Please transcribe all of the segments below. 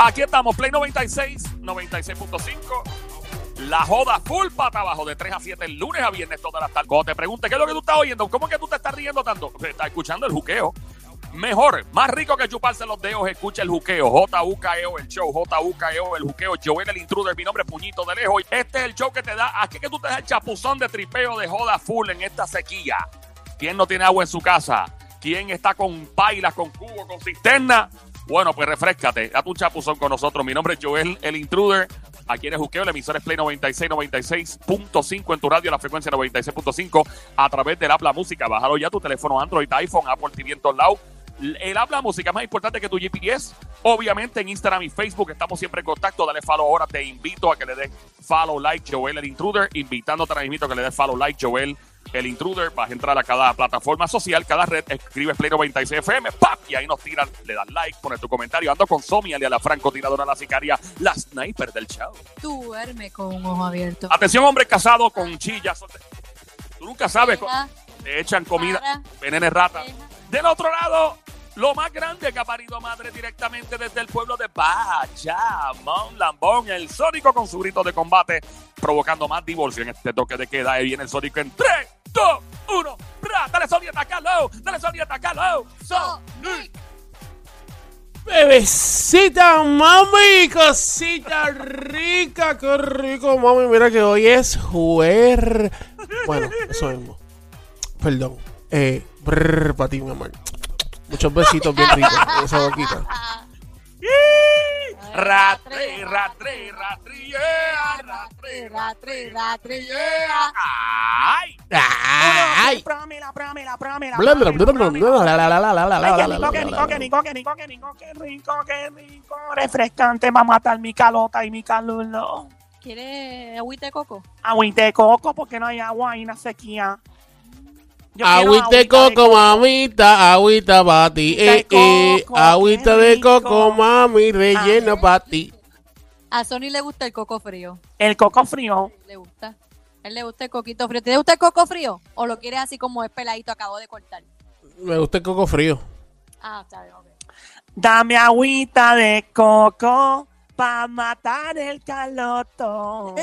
Aquí estamos, Play 96, 96.5. La joda full pata abajo de 3 a 7 el lunes a viernes todas las tardes. Cuando te pregunte qué es lo que tú estás oyendo, ¿cómo es que tú te estás riendo tanto? Pues, Estás escuchando el juqueo. Mejor, más rico que chuparse los dedos, escucha el juqueo. J.U.K.E.O. el show. J.U.K.E.O. el juqueo. Joel el intruder, mi nombre es Puñito de Lejos. Este es el show que te da, aquí que tú te das el chapuzón de tripeo de joda full en esta sequía. ¿Quién no tiene agua en su casa? ¿Quién está con pailas, con cubo, con cisterna? Bueno, pues refrescate, date un chapuzón con nosotros. Mi nombre es Joel el intruder. Aquí en el juqueo, el emisor es Play 96, 96.5 en tu radio, la frecuencia 96.5 a través del Habla Música. Bájalo ya tu teléfono Android, iPhone, Apple TV en todos. El Habla Música es más importante que tu GPS. Obviamente en Instagram y Facebook estamos siempre en contacto. Dale follow ahora. Te invito a que le des follow, like, Joel el Intruder. Invitándote a que le des follow, like, Joel el Intruder. Vas a entrar a cada plataforma social, cada red. Escribes Play 96 FM, ¡pap! Y ahí nos tiran, le das like, pones tu comentario. Ando con Somi, alias la francotiradora, la sicaria, la sniper del show. Tú duerme con un ojo abierto. Atención, hombre casado con chillas. Tú nunca sabes, Deja, te echan comida, para, venene rata. deja. Del otro lado, lo más grande que ha parido madre directamente desde el pueblo de Bayamón, Lambón, el Sónico con su grito de combate, provocando más divorcio en este toque de queda. Ahí viene el Sónico en 3, 2, 1, ¡bra! Dale Sony, atacalo, dale Sony, atacalo. Sonic. Bebecita, mami, cosita rica, qué rico, mami. Mira que hoy es juer. Bueno, eso mismo. Perdón. Eh, para ti, mi amor. Muchos besitos bien ricos en esa boquita. Ratri, ratri, ratri, yeah, ratri, Ratri, ratri, yeah. ¡Ay! ¡Ay! Prómela, prómela, prómela. Bla, bla, bla, bla, bla, la, la, la, la, la, la, Ay, qué la, rico, la, qué la, rico, la, qué la. rico, qué rico, qué rico, qué rico, qué rico, refrescante va a matar mi calota y mi calor. ¿Quieres agüita de coco? Agüita de coco porque no hay agua y una sequía. Agüita de coco, mamita, agüita para ti. Agüita de Eh, eh, coco, agüita de coco, mami, rellena para ti. A Sony le gusta el coco frío. El coco frío. Le gusta. A él le gusta el coquito frío. ¿Te gusta el coco frío? ¿O lo quieres así como es peladito, acabo de cortar? Me gusta el coco frío. Ah, está bien, ok. Dame agüita de coco para matar el caloto.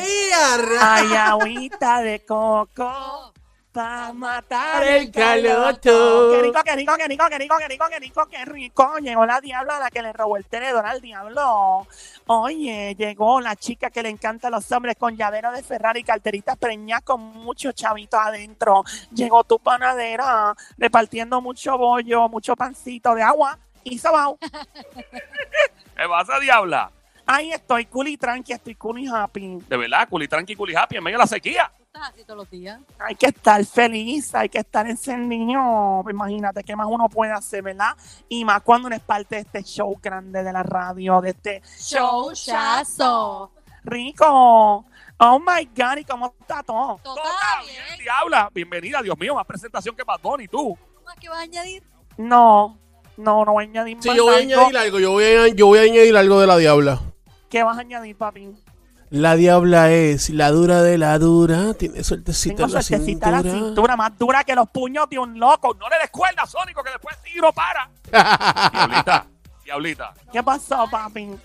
Ay, agüita de coco para matar el caloto. Qué rico, qué rico, qué rico, qué rico, qué rico, qué rico, qué rico. Llegó la diabla la que le robó el tenedor al diablo. Oye, llegó la chica que le encanta a los hombres con llavero de Ferrari, carteritas preñadas con muchos chavitos adentro. Llegó tu panadera repartiendo mucho bollo, mucho pancito de agua y sobao. ¿Qué pasa, diabla? Ahí estoy, cool y tranqui, estoy cool y happy. De verdad, culi tranqui, culi happy, en medio de la sequía. ¿Tú estás así todos los días? Hay que estar feliz, hay que estar encendido. Imagínate qué más uno puede hacer, ¿verdad? Y más cuando uno es parte de este show grande de la radio, de este Showchazo. rico. Oh my God, ¿y cómo está todo? Todo Todo está bien, diabla. Bienvenida, Dios mío, más presentación que Bad Bunny, tú. ¿Más que vas a añadir? No, no, no voy a añadir Sí, más yo voy a añadir algo. Yo voy a, yo voy a añadir algo de la diabla. ¿Qué vas a añadir, papi? La diabla es la dura de la dura. Tiene suertecita Tengo en la suertecita la cintura. cintura más dura que los puños de un loco. No le des cuerda, Sónico, que después tiro para. Diablita, diablita. ¿Qué pasó, papi?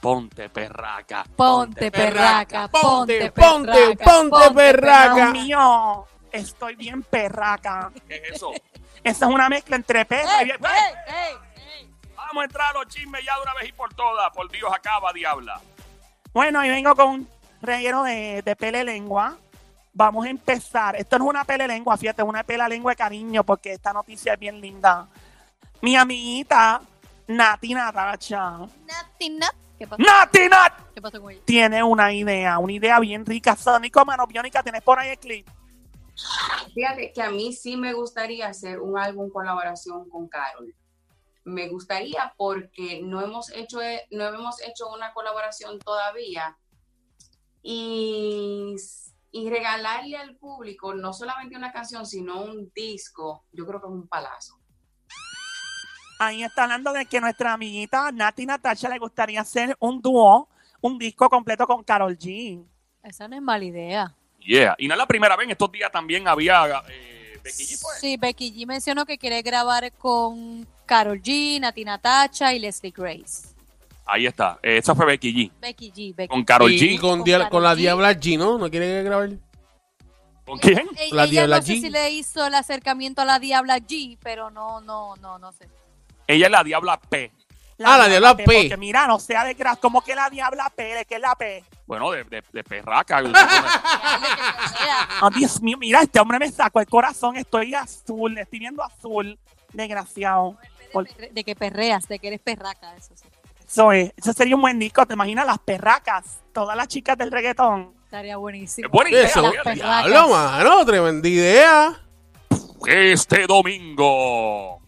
Ponte perraca. Ponte perraca, ponte ponte, perraca, ponte perraca. Dios mío, estoy bien perraca. ¿Qué es eso? Esa es una mezcla entre perra y. Vamos a entrar a los chismes ya de una vez y por todas. Por Dios, acaba, diabla. Bueno, y vengo con un reguero de, de pele lengua. Vamos a empezar. Esto no es una pele lengua, fíjate, es una pela lengua de cariño, porque esta noticia es bien linda. Mi amiguita Nati Natacha. Nati, nat. ¿Qué pasó? ¡Nati Nat! ¿Qué pasó con ella? Tiene una idea, una idea bien rica. Sónico Manopiónica, ¿tienes por ahí el clip? Fíjate que a mí sí me gustaría hacer un álbum colaboración con Carol. Me gustaría porque no hemos hecho, eh, no hemos hecho una colaboración todavía y, y regalarle al público no solamente una canción, sino un disco, yo creo que es un palazo. Ahí está hablando de que nuestra amiguita Nati Natasha le gustaría hacer un dúo, un disco completo con Carol G. Esa no es mala idea. Yeah. Y no es la primera vez. En estos días también había. Eh, Becky G, pues. Sí, Becky G mencionó que quiere grabar con Carol G, Nati Natacha y Leslie Grace. Ahí está. Eh, Esa fue Becky G. Becky G. Becky Con Carol G. y con, Con dia- Karol con la G. Diabla G, ¿no? ¿No quiere grabar? ¿Con quién? E- La ella Diabla no sé si le hizo el acercamiento a la Diabla G, pero no, no, no, no sé. Ella es la Diabla P. Ah, la diabla P. Porque mira, no sea de gras, como que la diabla P, ¿de qué es la P? Bueno, de, de, de perraca. Oh, Dios mío, mira, este hombre me sacó el corazón, estoy azul, estoy viendo azul, desgraciado. Por- De que perreas, de que eres perraca, eso sí. Eso es, eso sería un buen disco, ¿te imaginas las perracas? Todas las chicas del reggaetón. Estaría buenísimo. Es buena idea, Eso, diablo, mano, tremenda idea. Este domingo.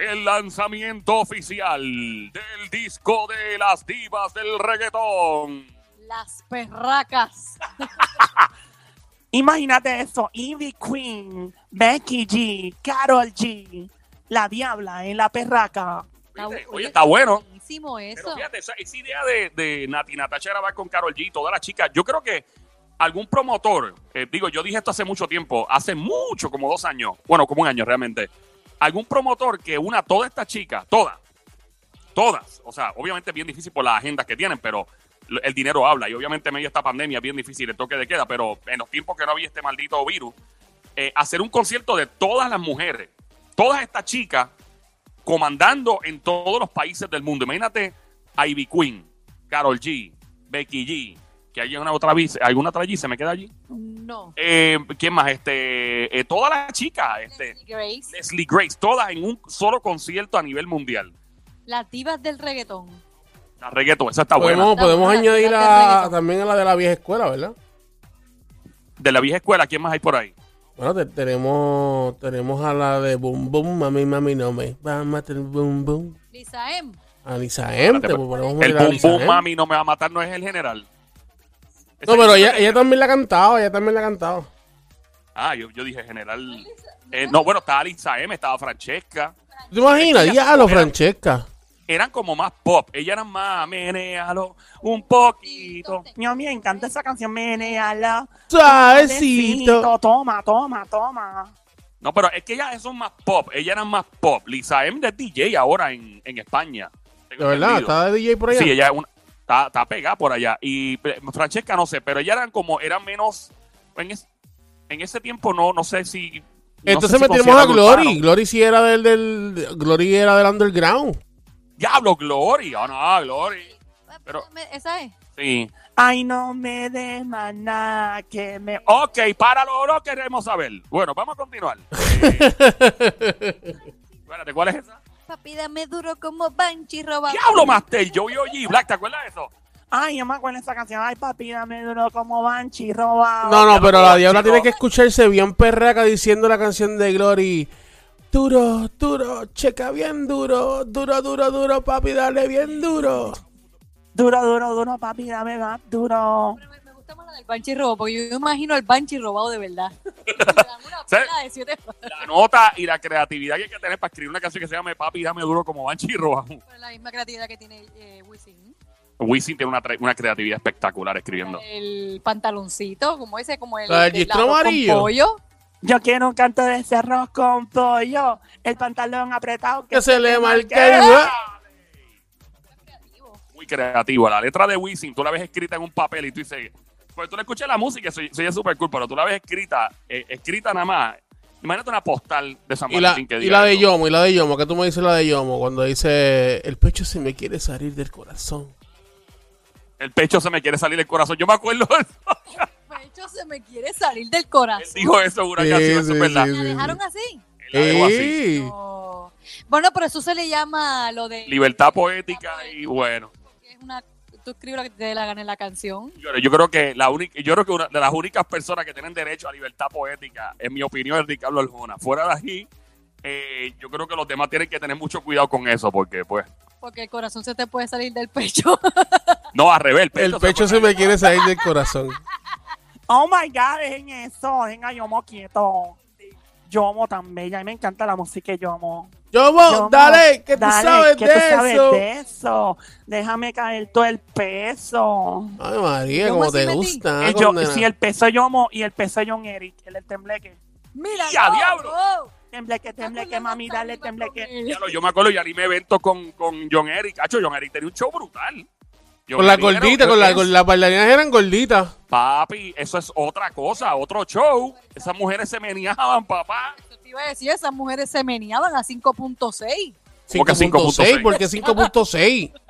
El lanzamiento oficial del disco de las divas del reggaetón. Las perracas. Imagínate eso, Ivy Queen, Becky G, Carol G, la diabla en la perraca. Oye, está bueno. Buenísimo Pero eso. fíjate, esa, esa idea de, de Nati Natacha grabar con Carol G, todas las chicas, yo creo que algún promotor, eh, digo, yo dije esto hace mucho tiempo, hace mucho, como dos años, bueno, como un año realmente, algún promotor que una toda esta chica, todas, todas, o sea, obviamente es bien difícil por las agendas que tienen, pero el dinero habla y obviamente en medio de esta pandemia es bien difícil el toque de queda, pero en los tiempos que no había este maldito virus, eh, hacer un concierto de todas las mujeres, todas estas chicas comandando en todos los países del mundo. Imagínate a Ivy Queen, Carol G, Becky G, que hay una otra vez, alguna otra G se me queda allí. No. Eh, ¿Quién más? Este, eh, todas las chicas, este, Leslie Grace. Leslie Grace, todas en un solo concierto a nivel mundial. Las divas del reggaetón. La reggaeton, esa está buena. Podemos, podemos buena, añadir a, también a la de la vieja escuela, ¿verdad? De la vieja escuela, ¿quién más hay por ahí? Bueno, te- tenemos, tenemos a la de Boom Boom, Mami Mami No Me va a matar Boom Boom. Lisa M. A Lisa M, te podemos El boom boom mami no me va a matar, no es el general. Esa No, pero ella, ella también la ha cantado, ella también la ha cantado. Ah, yo, yo dije general. Eh, no, bueno, estaba Lisa M, estaba Francesca. ¿Te imaginas? Diablo, era- Francesca. Eran como más pop. Ellas eran más menealo un poquito. Mío, me encanta esa canción, meneala. Suavecito. Toma, toma, toma. No, pero es que ellas son más pop. Ellas eran más pop. Lisa M es DJ ahora en, en España. De verdad, está de DJ por allá. Sí, ella es una, está, está pegada por allá. Y eh, Francesca no sé, pero ellas eran como, eran menos. En, es- en ese tiempo no, no sé si. no Entonces sé si metimos a Glory. Glory sí era del, del Glory era del underground. Diablo, Glory. Ah, no, Glory. Pero- Esa es. Sí. Ay, no me des más nada que me... Ok, para lo, lo queremos saber. Bueno, vamos a continuar. Eh, espérate, ¿cuál es esa? Papi, dame duro como Banshee robado. Diablo, Master. Yo vi G Black, ¿te acuerdas de eso? Ay, yo me acuerdo de esa canción. Ay, papi, dame duro como Banshee robado. No, no, pero la diabla tiene que escucharse bien perraca diciendo la canción de Glory. Duro, duro, checa bien duro, duro, duro, duro, papi, dale bien duro. Duro, duro, duro, papi, dame más duro. Pero me, me gusta más la del Banshee robado, porque yo imagino al Banshee robado de verdad. Me dan una ¿Sí? pela de siete La nota y la creatividad que hay que tener para escribir una canción que se llame Papi, dame duro como Banshee. Pero la misma creatividad que tiene eh, Wisin. Wisin tiene una, una creatividad espectacular escribiendo. El pantaloncito, como ese, como el, el con amarillo. pollo. Yo quiero un canto de ese arroz con pollo. El pantalón apretado. Que se le marque. Muy creativo. La letra de Wisin, tú la ves escrita en un papel y tú dices, pues tú le escuchas la música, soy, soy súper cool, pero tú la ves escrita, eh, escrita nada más. Imagínate una postal de San Y la, que y diga la de. Yomo, y la de Yomo, que tú me dices la de Yomo, cuando dice, el pecho se me quiere salir del corazón. El pecho se me quiere salir del corazón. Yo me acuerdo de eso. Se me quiere salir del Él corazón. dijo eso en una Sí, canción, eso sí, es verdad. sí, ¿La sí. dejaron así? Él la dejó así. Sí. No. Bueno, pero eso se le llama lo de... Libertad poética y bueno. que es una, tú escribes lo que te dé la gana en la canción. Yo, yo creo que la única, yo creo que una de las únicas personas que tienen derecho a libertad poética, en mi opinión, es Ricardo Arjona. Fuera de aquí, eh, yo creo que los demás tienen que tener mucho cuidado con eso, porque pues, Porque el corazón se te puede salir del pecho. no al revés, el El pecho, pecho se me quiere salir del corazón. Oh my God, dejen eso. Dejen a Yomo quieto. Yomo tan bella. A mí me encanta la música de Yomo. Yomo, Yomo, dale, que tú dale, sabes ¿qué de tú sabes eso. de eso? Déjame caer todo el peso. Ay, María, Yomo como te gusta. El yo- condena. sí, el peso Yomo y el peso de John Eric, el, el tembleque. Mira, ¡Ya, no, diablo! no. tembleque, tembleque, mami, dale tembleque. Ya lo- yo me acuerdo, y animé eventos con, con John Eric. Hacho, John Eric tenía un show brutal. Con la Eric era- gordita, con la, con las bailarinas eran gorditas. Papi, eso es otra cosa, otro show. Esas mujeres se meneaban, papá. Yo te iba a decir, esas mujeres se meneaban a 5.6. ¿Cómo que 5.6, 5.6? ¿por qué 5.6?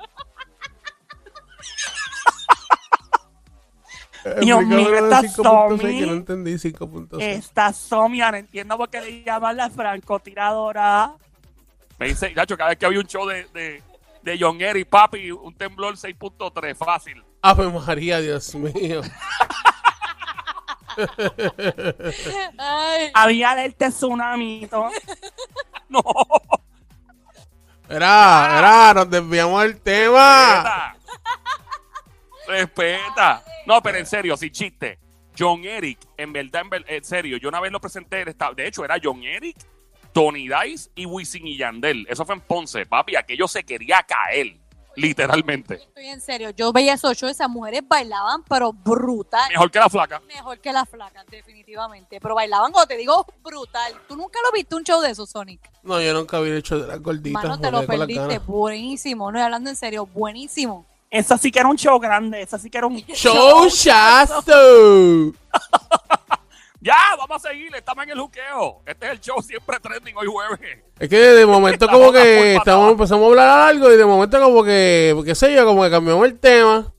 Dios mío, esta 5.6, Somi. no entendí 5.6. Esta Somia, no entiendo por qué le llaman la francotiradora. Me dice, Chacho, cada vez que había un show de, de, de John Eric, papi, un temblor 6.3, fácil. Ave María, Dios mío. Había alerta tsunami. ¿no? Era, era, nos desviamos del tema. respeta. Respeta. No, pero en serio, sin chiste. John Eric, en verdad, en, ver- en serio, yo una vez lo presenté, de hecho, era John Eric, Tony Dice y Wisin y Yandel. Eso fue en Ponce, papi, aquello se quería caer, literalmente. estoy en serio. Yo veía esos shows, esas mujeres bailaban, pero brutal. Mejor que la flaca. Mejor que las flacas, definitivamente. Pero bailaban, como te digo, brutal. ¿Tú nunca lo viste un show de eso, Sonic? No, yo nunca había hecho de las gorditas. Mano, te lo perdiste. Buenísimo. No, y hablando en serio, buenísimo. Eso sí que era un show grande. Eso sí que era un Show Shasto. Ya, vamos a seguir, estamos en el juqueo. Este es el show siempre trending hoy jueves. Es que de momento como que estamos, empezamos a hablar algo y de momento como que, qué sé yo, como que cambiamos el tema.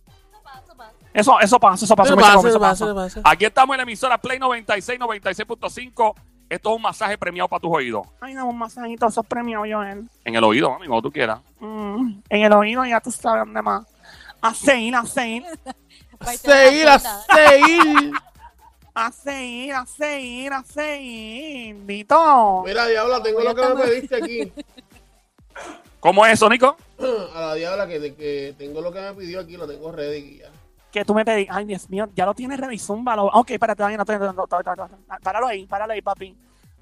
Eso, eso pasa, eso pasa. ¿Qué me pasa? chavo, ¿Qué eso pasa? Aquí estamos en la emisora Play 96, 96.5. Esto es un masaje premiado para tus oídos. Ay, dame un masajito, esos premios, Joel. En el oído, mami, como tú quieras. Mm, en el oído ya tú sabes dónde más. A seguir, a seguir, A seguir, a seguir. A seguir, a seguir, a seguir. Mira, diabla, tengo lo que me pediste aquí. ¿Cómo es eso, Nico? A la diabla que, que tengo lo que me pidió aquí, lo tengo ready ya. Que tú me pedí. Ay, Dios mío, ya lo tienes ready, zúmbalo. Ok, espérate, no, no, no. Páralo ahí, páralo ahí, papi.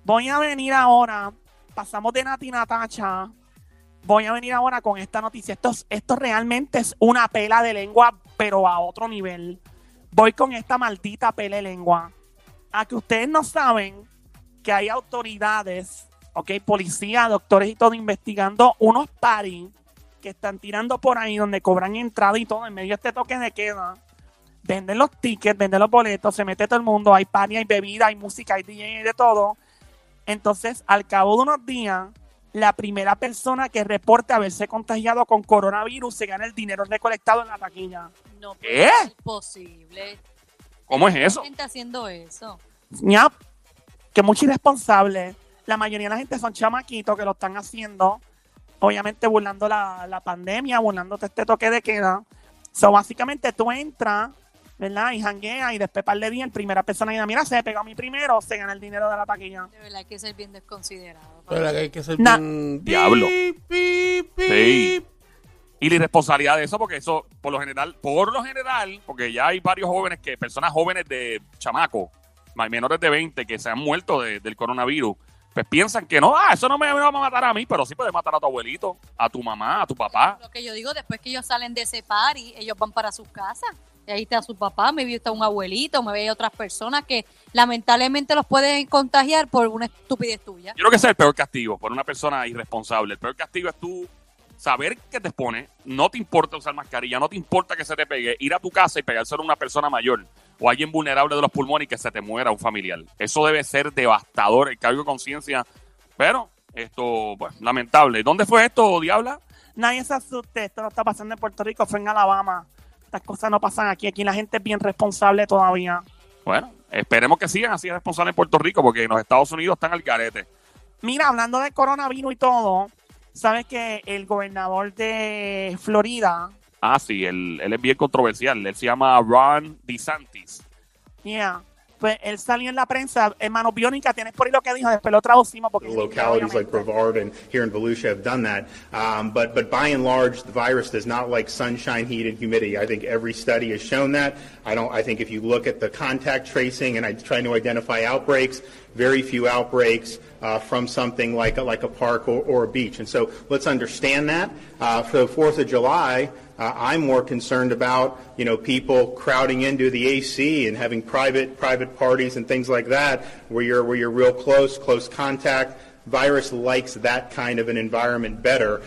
Voy a venir ahora. Pasamos de Nati Natacha. Voy a venir ahora con esta noticia. Esto, es- esto realmente es una pela de lengua, pero a otro nivel. Voy con esta maldita pela de lengua. A que ustedes no saben que hay autoridades, ok, policía, doctores y todo, investigando unos paris que están tirando por ahí donde cobran entrada y todo en medio de este toque de queda. Venden los tickets, venden los boletos, se mete todo el mundo, hay party, hay bebida, hay música, hay DJ, de todo. Entonces, al cabo de unos días, la primera persona que reporte haberse contagiado con coronavirus se gana el dinero recolectado en la taquilla. No ¿Qué? puede ser posible. ¿Cómo es eso? gente haciendo eso? ñap, que mucho irresponsable. La mayoría de la gente son chamaquitos que lo están haciendo, obviamente burlando la, la pandemia, burlando este toque de queda. So, básicamente tú entras, ¿verdad? Y jangueas y después par de días, primera persona y mira, se pegó a mí primero, se gana el dinero de la taquilla. De verdad hay que ser bien desconsiderado. De verdad que hay que ser Na- bien... Diablo. Pip, pip, pip. Sí. Y la irresponsabilidad de eso, porque eso, por lo general, por lo general, porque ya hay varios jóvenes que, personas jóvenes de chamaco, ma- menores de 20, que se han muerto de- del coronavirus, pues piensan que no, ah, eso no me, me va a matar a mí, pero sí puede matar a tu abuelito, a tu mamá, a tu papá. Lo que yo digo, después que ellos salen de ese party, ellos van para sus casas. Y ahí está su papá, me está un abuelito, me ve otras personas que lamentablemente los pueden contagiar por una estupidez tuya. Yo creo que ese es el peor castigo por una persona irresponsable. El peor castigo es tú saber que te expones, no te importa usar mascarilla, no te importa que se te pegue, ir a tu casa y pegárselo a una persona mayor o alguien vulnerable de los pulmones y que se te muera un familiar. Eso debe ser devastador, el cargo de conciencia. Pero esto, pues, lamentable. ¿Dónde fue esto, Diabla? Nadie se asuste, esto no está pasando en Puerto Rico, fue en Alabama. Estas cosas no pasan aquí, aquí la gente es bien responsable todavía. Bueno, esperemos que sigan así responsables en Puerto Rico porque en los Estados Unidos están al garete. Mira, hablando de coronavirus y todo, sabes que el gobernador de Florida, Ah, sí, él, él es bien controversial. Él se llama Ron DeSantis. yeah, pues él salió en la prensa, hermano Biónica, tienes por ahí lo que dijo, después lo traducimos porque localities like. Brevard and here in Volusia have done that. Um, but, but by and large, the virus does not like sunshine, heat, and humidity. I think every study has shown that. I don't. I think if you look at the contact tracing and I trying to identify outbreaks, very few outbreaks uh, from something like a, like a park or, or a beach. And so let's understand that. Uh, for the Fourth of July. Uh, I'm more concerned about, you know, people crowding into the AC and having private private parties and things like that, where you're where you're real close, close contact. virus likes that kind of an environment better.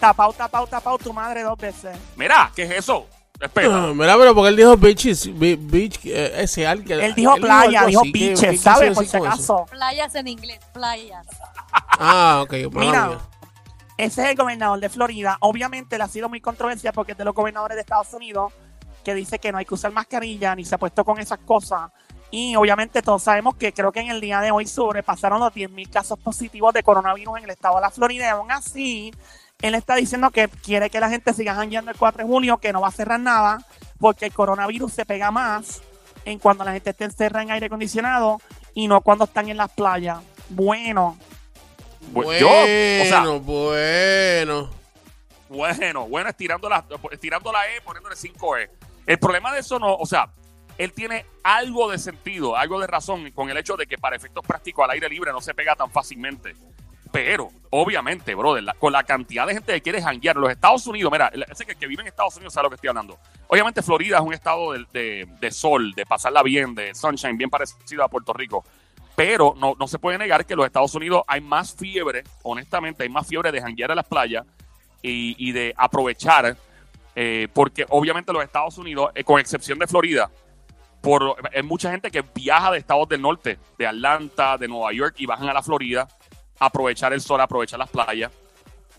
Tapao, tapao, tapao tu madre dos veces. Mira, ¿qué es eso? Espera. Ah, mira, pero porque él dijo beaches, bi- beach, eh, ese alguien. Él dijo playa, algo dijo así, ¿qué- qué beaches, quiso ¿sabes? Por si con acaso. Playas en inglés, playas. Ah, ok, Mira, mía. Ese es el gobernador de Florida. Obviamente le ha sido muy controversial porque es de los gobernadores de Estados Unidos que dice que no hay que usar mascarilla ni se ha puesto con esas cosas. Y obviamente todos sabemos que creo que en el día de hoy sobrepasaron los 10.000 casos positivos de coronavirus en el estado de la Florida. Y aún así, él está diciendo que quiere que la gente siga jangueando el 4 de junio, que no va a cerrar nada, porque el coronavirus se pega más en cuando la gente esté encerrada en aire acondicionado y no cuando están en las playas. Bueno, Bu- Bueno, yo, o sea, bueno. Bueno, bueno, estirando la, estirando la E, poniéndole 5E. El problema de eso no, o sea, él tiene algo de sentido, algo de razón con el hecho de que para efectos prácticos al aire libre no se pega tan fácilmente. Pero, obviamente, brother, la- con la cantidad de gente que quiere janguear en los Estados Unidos, mira, el- ese que, que vive en Estados Unidos sabe lo que estoy hablando. Obviamente, Florida es un estado de, de- de sol, de pasarla bien, de sunshine, bien parecido a Puerto Rico. Pero no, no se puede negar que en los Estados Unidos hay más fiebre, honestamente, hay más fiebre de janguear en las playas y, y de aprovechar, eh, porque obviamente los Estados Unidos, eh, con excepción de Florida, por, hay mucha gente que viaja de estados del norte, de Atlanta, de Nueva York, y bajan a la Florida a aprovechar el sol, a aprovechar las playas.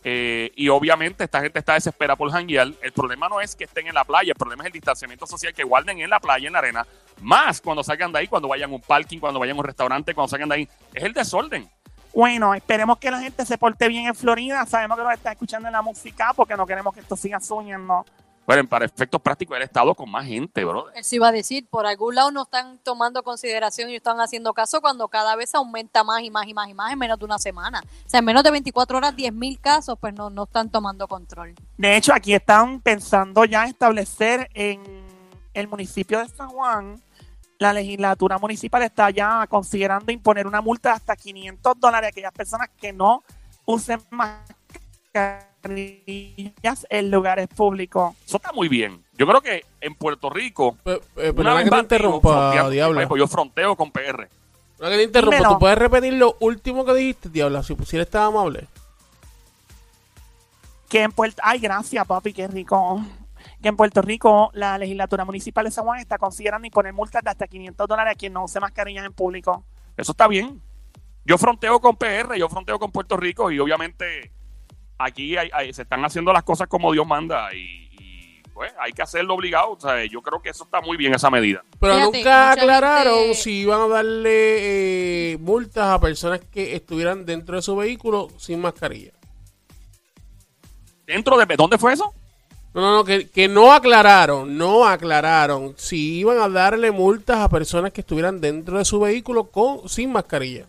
Eh, y obviamente esta gente está desesperada por janguear. El problema no es que estén en la playa, el problema es el distanciamiento social que guarden en la playa, en la arena, más cuando salgan de ahí, cuando vayan a un parking, cuando vayan a un restaurante, cuando salgan de ahí. Es el desorden. Bueno, esperemos que la gente se porte bien en Florida. Sabemos que nos está escuchando en la música porque no queremos que esto siga subiendo. Bueno, para efectos prácticos, el estado con más gente, bro. Eso iba a decir, por algún lado no están tomando consideración y están haciendo caso cuando cada vez aumenta más y más y más y más en menos de una semana. O sea, en menos de 24 horas, 10.000 casos, pues no, no están tomando control. De hecho, aquí están pensando ya establecer en el municipio de San Juan, la legislatura municipal está ya considerando imponer una multa de hasta 500 dólares a aquellas personas que no usen mascarillas en lugares públicos. Eso está muy bien. Yo creo que en Puerto Rico, Eh, eh, una vez que te interrumpa, Diablo. yo fronteo con PR. Perdona que te interrumpa. Dímelo. ¿Tú puedes repetir lo último que dijiste, Diablo? Si, si eres tan amable. que en Puerto ay gracias papi qué rico que en Puerto Rico la legislatura municipal de San Juan está considerando imponer multas de hasta 500 dólares a quien no use mascarillas en público Eso está bien. Yo fronteo con PR, yo fronteo con Puerto Rico y obviamente aquí hay- hay- se están haciendo las cosas como Dios manda y, y, pues hay que hacerlo obligado. O sea, yo creo que eso está muy bien esa medida. Pero Fíjate, nunca aclararon gente- si iban a darle eh, multas a personas que estuvieran dentro de su vehículo sin mascarilla. ¿Dentro de dónde fue eso? No, no, no, que, que no aclararon, no aclararon si iban a darle multas a personas que estuvieran dentro de su vehículo con sin mascarilla.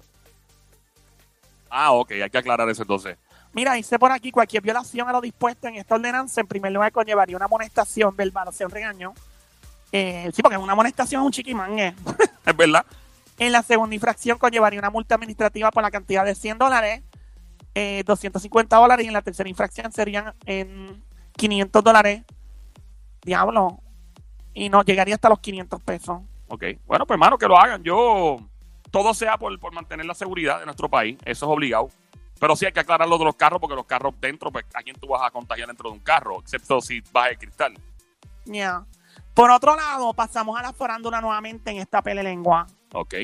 Ah, ok, hay que aclarar eso entonces. Mira, dice por aquí, cualquier violación a lo dispuesto en esta ordenanza, en primer lugar, conllevaría una amonestación verbal, o sea, un regaño. Eh, sí, porque una amonestación es un chiquimangue. Es verdad. En la segunda infracción conllevaría una multa administrativa por la cantidad de 100 dólares, eh, 250 dólares, y en la tercera infracción serían en 500 dólares. Diablo. Y no, llegaría hasta los 500 pesos. Ok. Bueno, pues hermano, que lo hagan. Yo, todo sea por, por mantener la seguridad de nuestro país. Eso es obligado. Pero sí hay que aclarar lo de los carros, porque los carros dentro, pues, ¿a quién tú vas a contagiar dentro de un carro? Excepto si bajas el cristal. Ya. Por otro lado, pasamos a la farándula nuevamente en esta pelelengua. Ok.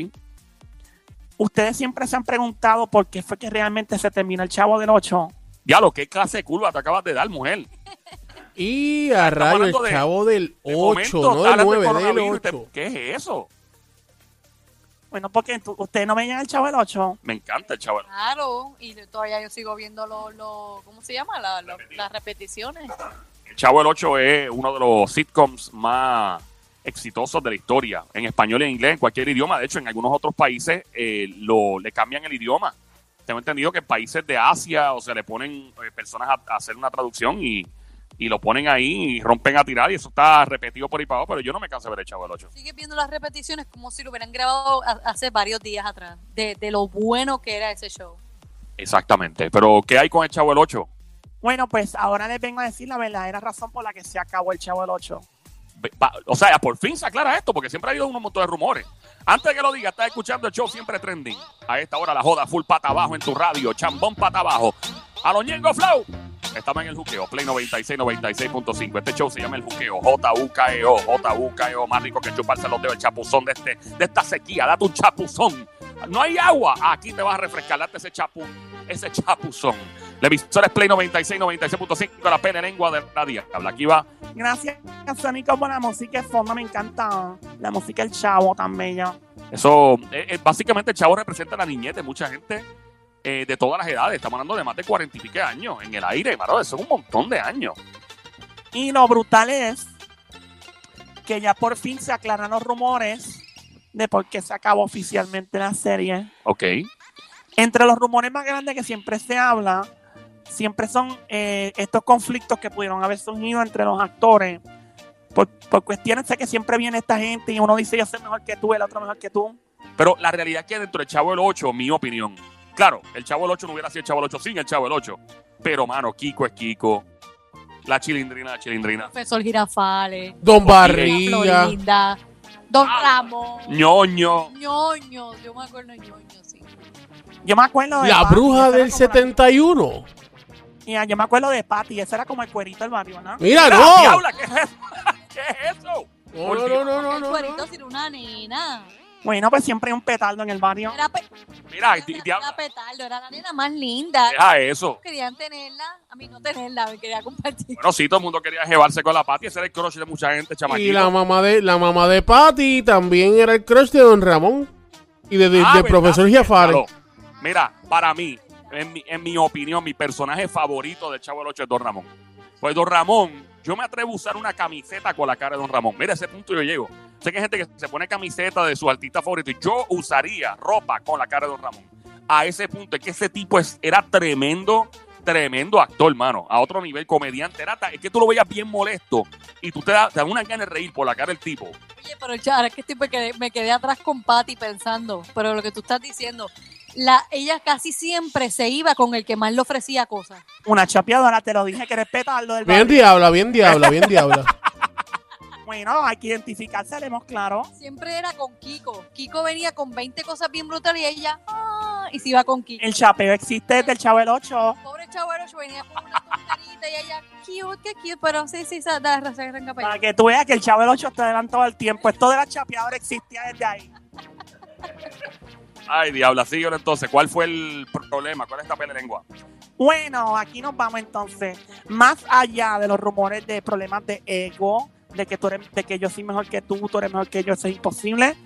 Ustedes siempre se han preguntado por qué fue que realmente se terminó el Chavo del 8. Diablo, qué clase de curva te acabas de dar, mujer. Y a rayo, el de- chavo del De 8, momento, no del hablando de 9, del coronavirus y te- 8. ¿Qué es eso? Bueno, porque tú- ustedes no veían el Chavo del 8. Me encanta el chaval. Claro, y todavía yo sigo viendo los, lo, ¿cómo se llama? La- lo- las repeticiones. El Chavo el 8 es uno de los sitcoms más exitosos de la historia, en español y en inglés, en cualquier idioma. De hecho, en algunos otros países eh, lo, le cambian el idioma. Tengo entendido que en países de Asia, o sea, le ponen eh, personas a, a hacer una traducción y, y lo ponen ahí y rompen a tirar y eso está repetido por ahí para abajo, pero yo no me canso de ver el Chavo el 8. Sigue viendo las repeticiones como si lo hubieran grabado hace varios días atrás, de, de lo bueno que era ese show. Exactamente. Pero, ¿qué hay con el Chavo el 8? Bueno, pues ahora les vengo a decir la verdadera razón por la que se acabó el Chavo del 8. pa- o sea, por fin se aclara esto, porque siempre ha habido un montón de rumores. Antes de que lo diga, estás escuchando el show siempre trending. A esta hora la joda full pata abajo en tu radio, chambón pata abajo. A los Ñengo Flow. Estamos en el juqueo, Play 96, 96.5. Este show se llama el juqueo, J-U-K-E-O, J-U-K-E-O, más rico que chuparse los dedos, el chapuzón de, este, de esta sequía. Date un chapuzón. No hay agua, aquí te vas a refrescar, date ese chapu, ese chapuzón. La emisora es Play 96, 96.5, la pena lengua de la día. Habla aquí va. Gracias, Sónico, por la música de fondo. Me encanta. La música del chavo tan bella. Eso, eh, eh, básicamente el chavo representa la niñez de mucha gente eh, de todas las edades. Estamos hablando de más de cuarenta y pique años en el aire, mano. Eso es un montón de años. Y lo brutal es que ya por fin se aclaran los rumores de por qué se acabó oficialmente la serie. Ok. Entre los rumores más grandes que siempre se habla, siempre son eh, estos conflictos que pudieron haber surgido entre los actores. Por, por cuestiones de que siempre viene esta gente y uno dice yo soy mejor que tú, el otro mejor que tú. Pero la realidad es que dentro del Chavo el 8, mi opinión. Claro, el Chavo el 8 no hubiera sido el Chavo el 8 sin el Chavo el 8. Pero, mano, Kiko es Kiko. La chilindrina, la chilindrina. Profesor Girafales. Don Barriga. Florinda. Don Ah. Ramón. ñoño. ñoño. Yo me acuerdo de ñoño, sí. Yo me acuerdo de La bruja del como la- 71. Ya, yo me acuerdo de Patty, ese era como el cuerito del barrio, ¿no? Mira, ¡Ah, no. diabla! ¿Qué es eso? ¿Qué es eso? No, no, no, no, no, el no, cuerito no. sin una nena. Bueno, pues siempre hay un petardo en el barrio. Era, pe- Mira, era, di- era diabla. petardo, era la nena más linda. Deja eso. Querían tenerla, a mí no tenerla, me quería compartir. Bueno, sí, todo el mundo quería llevarse con la Pati. Ese era el crush de mucha gente, chamaquito. Y la mamá de la mamá de Patty también era el crush de Don Ramón y de, de- Ah, del ¿verdad? profesor Giafare. Claro. Mira, para mí, en mi, en mi opinión, mi personaje favorito del Chavo del 8 es Don Ramón. Pues Don Ramón, yo me atrevo a usar una camiseta con la cara de Don Ramón. Mira, a ese punto yo llego. Sé que hay gente que se pone camiseta de su artista favorito y yo usaría ropa con la cara de Don Ramón. A ese punto, es que ese tipo es, era tremendo, tremendo actor, hermano. A otro nivel, comediante. Era, es que tú lo veías bien molesto y tú te das da una ganas de reír por la cara del tipo. Oye, pero ahora es que estoy, me quedé, me quedé atrás con Patty pensando, pero lo que tú estás diciendo, la, ella casi siempre se iba con el que más le ofrecía cosas. Una chapeadora, te lo dije que eres petardo del Bien barrio. diabla, bien diabla, bien diabla. Bueno, hay que identificarse, haremos claro. Siempre era con Kiko. Kiko venía con 20 cosas bien brutales y ella, ah, y se iba con Kiko. El chapeo existe desde el chavo del 8. Pobre chabuelo venía con una tonterita y ella, cute, qué cute, pero sí, sí, se da, para que tú veas que el chavo del 8 te adelantó el tiempo. Esto de la chapeadora existía desde ahí. Ay, diabla, síguelo entonces. ¿Cuál fue el problema? ¿Cuál es esta pelea lengua? Bueno, aquí nos vamos entonces. Más allá de los rumores de problemas de ego, de que tú eres, de que yo soy mejor que tú, tú eres mejor que yo, eso es imposible.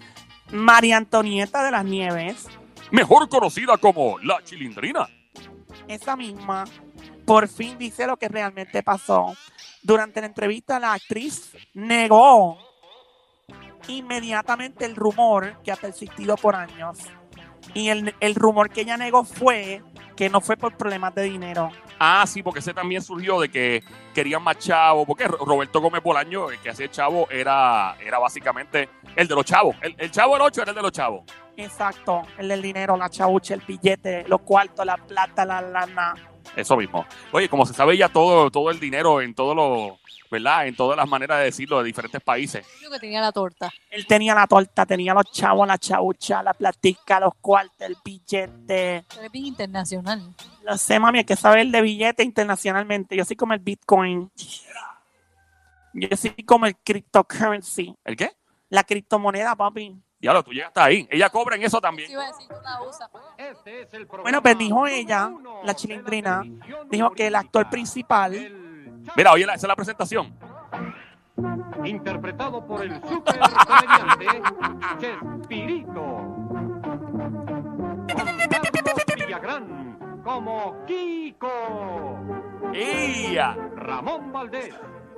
María Antonieta de las Nieves, Mejor conocida como la chilindrina. esa misma, por fin dice lo que realmente pasó. Durante la entrevista, la actriz negó inmediatamente el rumor que ha persistido por años. Y el, el rumor que ella negó fue que no fue por problemas de dinero. Ah, sí, porque ese también surgió de que querían más chavo. Porque Ro- Roberto Gómez Bolaño, el que hacía chavo, era, era básicamente el de los chavos. El, el chavo del 8 era el de los chavos. Exacto, el del dinero, la chaucha, el billete, los cuartos, la plata, la lana. Eso mismo. Oye, como se sabe ya todo, todo el dinero en todos los, ¿verdad? En todas las maneras de decirlo de diferentes países. Yo que tenía la torta. Él tenía la torta, tenía los chavos, la chaucha, la platica, los cuartos, el billete. Eres bien internacional. Lo sé, mami, hay que saber de billete internacionalmente. Yo soy como el Bitcoin. Yo soy como el cryptocurrency, ¿El qué? la criptomoneda, papi. Diablo, tú llegaste ahí. Ella cobra en eso también. Sí iba a decir, tú la usas. Bueno, pues dijo ella, la chilindrina, dijo que el actor principal Mira, oye, esa es la presentación. interpretado por el super comediante Chespirito. Villagrán como Kiko. ¡Ella! Ramón Valdés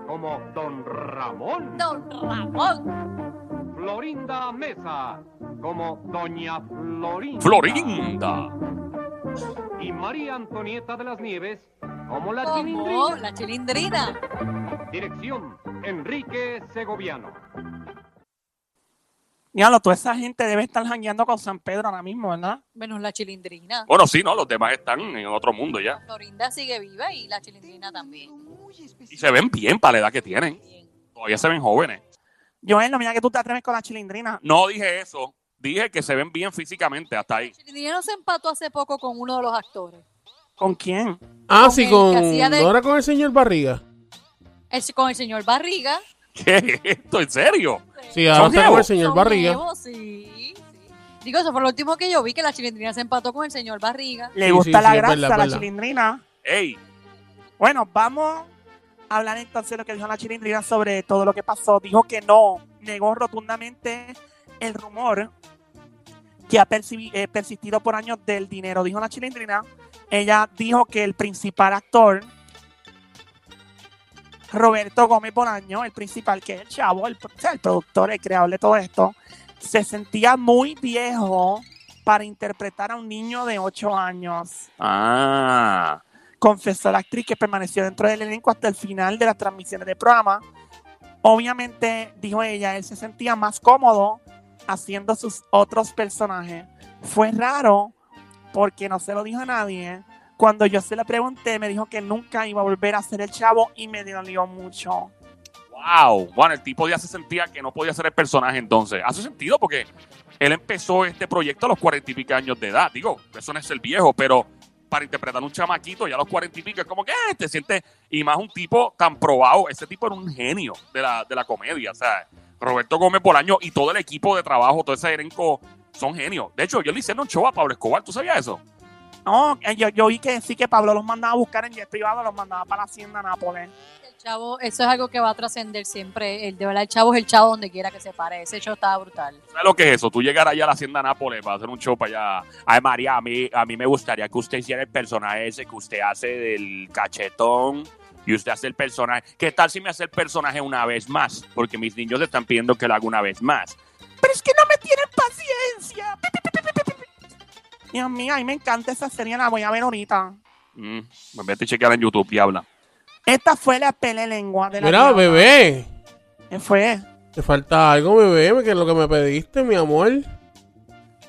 como Don Ramón. Don Ramón. Florinda Mesa como Doña Florinda. Florinda. Y María Antonieta de las Nieves como la Como Chilindrina. la chilindrina. Dirección Enrique Segoviano. Diablo, toda esa gente debe estar jangueando con San Pedro ahora mismo, ¿verdad? Menos la chilindrina. Bueno, sí, ¿no? Los demás están en otro mundo ya. Florinda sigue viva y la chilindrina también. Y se ven bien para la edad que tienen. Bien. Todavía se ven jóvenes. Joel, no mira que tú te atreves con la chilindrina. No dije eso. Dije que se ven bien físicamente hasta ahí. Chilindrina no se empató hace poco con uno de los actores. ¿Con quién? Ah, Con sí, el con. de- ¿No era con el señor Barriga? El- con el señor Barriga. ¿Qué es esto? ¿En serio? Sí, ahora ¿Son está con el señor Son Barriga. nuevos, sí, sí. Digo, eso fue lo último que yo vi, que la chilindrina se empató con el señor Barriga. Le Sí, gusta sí, la grasa, verdad, la verdad. chilindrina. Ey, Bueno, vamos a hablar entonces de lo que dijo la chilindrina sobre todo lo que pasó. Dijo que no, negó rotundamente el rumor que ha eh, persistido por años del dinero. Dijo la chilindrina. Ella dijo que el principal actor, Roberto Gómez Bolaño, el principal, que es el chavo, el, el productor, el creador de todo esto, se sentía muy viejo para interpretar a un niño de 8 años ah, confesó la actriz que permaneció dentro del elenco hasta el final de las transmisiones del programa. Obviamente, dijo ella, él se sentía más cómodo haciendo sus otros personajes. Fue raro porque no se lo dijo a nadie. Cuando yo se le pregunté, me dijo que nunca iba a volver a ser el chavo y me dolió mucho. wow. Bueno, el tipo ya se sentía que no podía ser el personaje entonces. Hace sentido porque él empezó este proyecto a los cuarenta y pico años de edad. Digo, eso no es el viejo, pero para interpretar un chamaquito ya a los cuarenta y pico es como que eh, te sientes, y más un tipo tan probado. Ese tipo era un genio de la, de la comedia. O Roberto Gómez Bolaño y todo el equipo de trabajo, todo ese elenco son genios. De hecho, yo le hice un show a Pablo Escobar. ¿Tú sabías eso? No, eh, yo, yo vi que sí que Pablo los mandaba a buscar en jet privado, los mandaba para la hacienda Nápoles. El chavo, eso es algo que va a trascender siempre. El de verdad, el chavo es el chavo donde quiera que se pare. Ese show estaba brutal. ¿Sabes lo que es eso? Tú llegar allá a la Hacienda Nápoles para hacer un show para allá. Ay, María, a mí, a mí me gustaría que usted hiciera el personaje ese que usted hace del cachetón y usted hace el personaje. ¿Qué tal si me hace el personaje una vez más? Porque mis niños están pidiendo que lo haga una vez más. Pero es que no me tienen paciencia. Dios mío, a mí me encanta esa serie, la voy a ver ahorita. Mm, pues vete a chequear en YouTube y habla. Esta fue la pele lengua de la Mira, diabla. bebé. ¿Qué fue? Te falta algo, bebé, que es lo que me pediste, mi amor.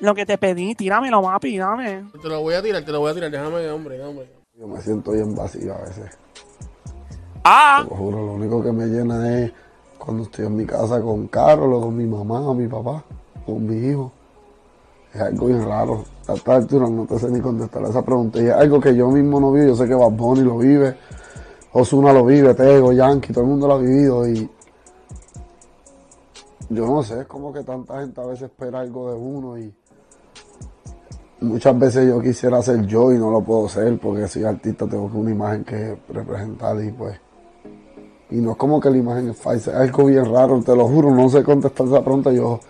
Lo que te pedí, tíramelo, papi, dame. Te lo voy a tirar, te lo voy a tirar. Déjame, hombre, hombre. Yo me siento bien vacío a veces. Ah, lo juro, lo único que me llena es cuando estoy en mi casa con Carol o con mi mamá o mi papá, con mi hijo. Es algo bien raro. A esta altura no te sé ni contestar a esa pregunta. Y es algo que yo mismo no vivo. Yo sé que Bad Bunny lo vive, Osuna lo vive, Tego, Yankee, todo el mundo lo ha vivido. Y yo no sé, es como que tanta gente a veces espera algo de uno y muchas veces yo quisiera ser yo y no lo puedo ser porque soy artista, tengo que una imagen que representar y pues y no es como que la imagen es falsa, es algo bien raro, te lo juro, no sé contestar esa pregunta, yo,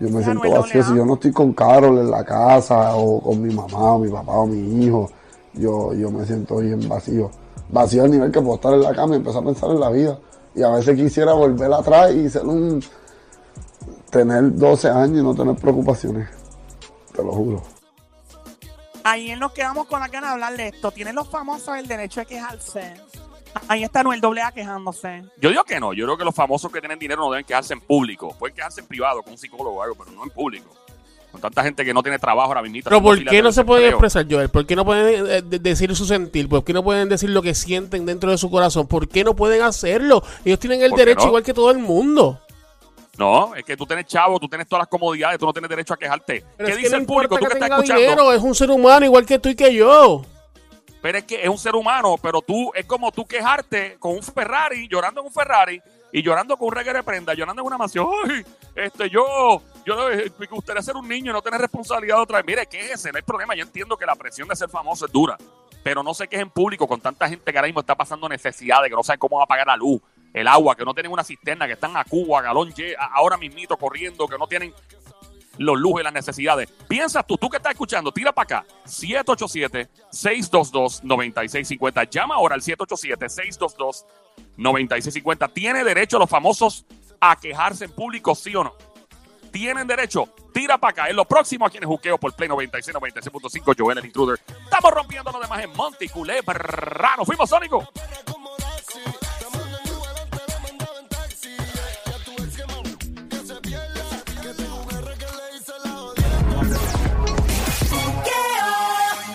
yo me Sí, siento vacío, si yo no estoy con Carol en la casa o con mi mamá o mi papá o mi hijo, yo, yo me siento bien vacío, vacío al nivel que puedo estar en la cama y empezar a pensar en la vida. Y a veces quisiera volver atrás y ser un, tener 12 años y no tener preocupaciones, te lo juro. Ayer nos quedamos con la ganas de hablar de esto. ¿Tienen los famosos el derecho de quejarse? Ahí está Noel doble A quejándose. yo digo que no. Yo creo que los famosos que tienen dinero no deben quejarse en público. Pueden quejarse en privado con un psicólogo o algo, pero no en público. Con tanta gente que no tiene trabajo ahora mismo. Pero ¿por qué no se pueden expresar, Joel? ¿Por qué no pueden eh, de- decir su sentir? ¿Por qué no pueden decir lo que sienten dentro de su corazón? ¿Por qué no pueden hacerlo? Ellos tienen el ¿Por qué derecho no? igual que todo el mundo. No, es que tú tienes chavo, tú tienes todas las comodidades, tú no tienes derecho a quejarte. Pero ¿Qué es que dice no el público? Tú que que estás escuchando. dinero, es un ser humano igual que tú y que yo. Pero es que es un ser humano, pero tú, es como tú quejarte con un Ferrari, llorando en un Ferrari y llorando con un reggae de prenda, llorando en una mansión. Ay, este, yo, yo me gustaría ser un niño y no tener responsabilidad otra vez. Mire, ¿qué es ese? No hay problema. Yo entiendo que la presión de ser famoso es dura, pero no sé qué es en público con tanta gente que ahora mismo está pasando necesidades, que no saben cómo va a pagar la luz, el agua, que no tienen una cisterna, que están a Cuba, a galón, ahora mismito corriendo, que no tienen los lujos y las necesidades. Piensas tú, tú que estás escuchando, tira para acá. 787-622-9650. Llama ahora al 787-622-9650. ¿Tiene derecho los famosos a quejarse en público, sí o no? ¿Tienen derecho? Tira para acá. En lo próximo aquí en el Juqueo por Play 96, 96.5, Joel el Intruder. Estamos rompiendo lo demás en Monte Culebra. Nos fuimos, Sónico.